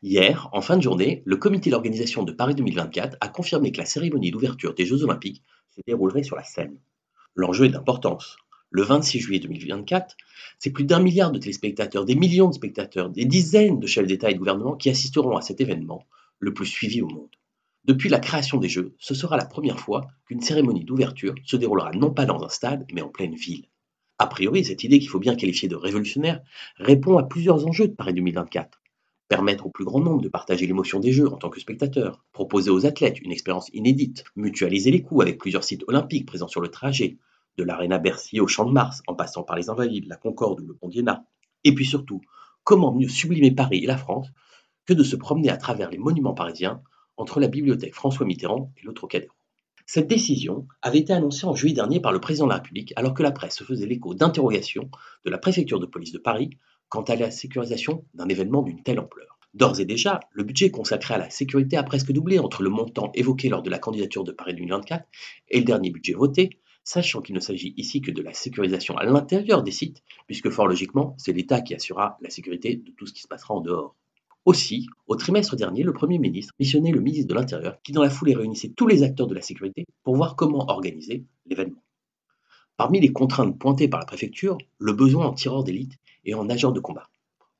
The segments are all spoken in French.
Hier, en fin de journée, le comité d'organisation de Paris 2024 a confirmé que la cérémonie d'ouverture des Jeux Olympiques se déroulerait sur la Seine. L'enjeu est d'importance. Le 26 juillet 2024, c'est plus d'un milliard de téléspectateurs, des millions de spectateurs, des dizaines de chefs d'État et de gouvernement qui assisteront à cet événement, le plus suivi au monde. Depuis la création des Jeux, ce sera la première fois qu'une cérémonie d'ouverture se déroulera non pas dans un stade, mais en pleine ville. A priori, cette idée qu'il faut bien qualifier de révolutionnaire répond à plusieurs enjeux de Paris 2024 permettre au plus grand nombre de partager l'émotion des Jeux en tant que spectateur, proposer aux athlètes une expérience inédite, mutualiser les coûts avec plusieurs sites olympiques présents sur le trajet, de l'Arena Bercy au Champ de Mars, en passant par les Invalides, la Concorde ou le Pont d'Iéna. Et puis surtout, comment mieux sublimer Paris et la France que de se promener à travers les monuments parisiens entre la bibliothèque François Mitterrand et le Trocadéro. Cette décision avait été annoncée en juillet dernier par le président de la République alors que la presse se faisait l'écho d'interrogations de la préfecture de police de Paris quant à la sécurisation d'un événement d'une telle ampleur. D'ores et déjà, le budget consacré à la sécurité a presque doublé entre le montant évoqué lors de la candidature de Paris 2024 et le dernier budget voté, sachant qu'il ne s'agit ici que de la sécurisation à l'intérieur des sites, puisque fort logiquement, c'est l'État qui assurera la sécurité de tout ce qui se passera en dehors. Aussi, au trimestre dernier, le Premier ministre missionnait le ministre de l'Intérieur, qui dans la foulée réunissait tous les acteurs de la sécurité pour voir comment organiser l'événement. Parmi les contraintes pointées par la préfecture, le besoin en tireurs d'élite et en nageurs de combat.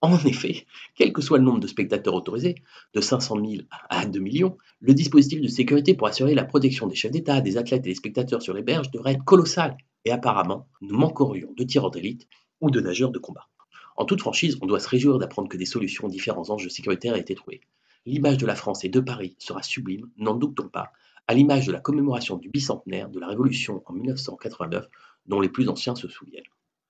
En effet, quel que soit le nombre de spectateurs autorisés, de 500 000 à 2 millions, le dispositif de sécurité pour assurer la protection des chefs d'État, des athlètes et des spectateurs sur les berges devrait être colossal. Et apparemment, nous manquerions de tireurs d'élite ou de nageurs de combat. En toute franchise, on doit se réjouir d'apprendre que des solutions aux différents enjeux sécuritaires aient été trouvées. L'image de la France et de Paris sera sublime, n'en doutons pas, à l'image de la commémoration du bicentenaire de la Révolution en 1989, dont les plus anciens se souviennent.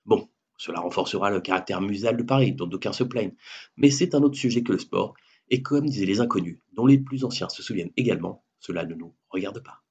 Bon, cela renforcera le caractère muséal de Paris, dont d'aucuns se plaignent, mais c'est un autre sujet que le sport, et comme disaient les inconnus, dont les plus anciens se souviennent également, cela ne nous regarde pas.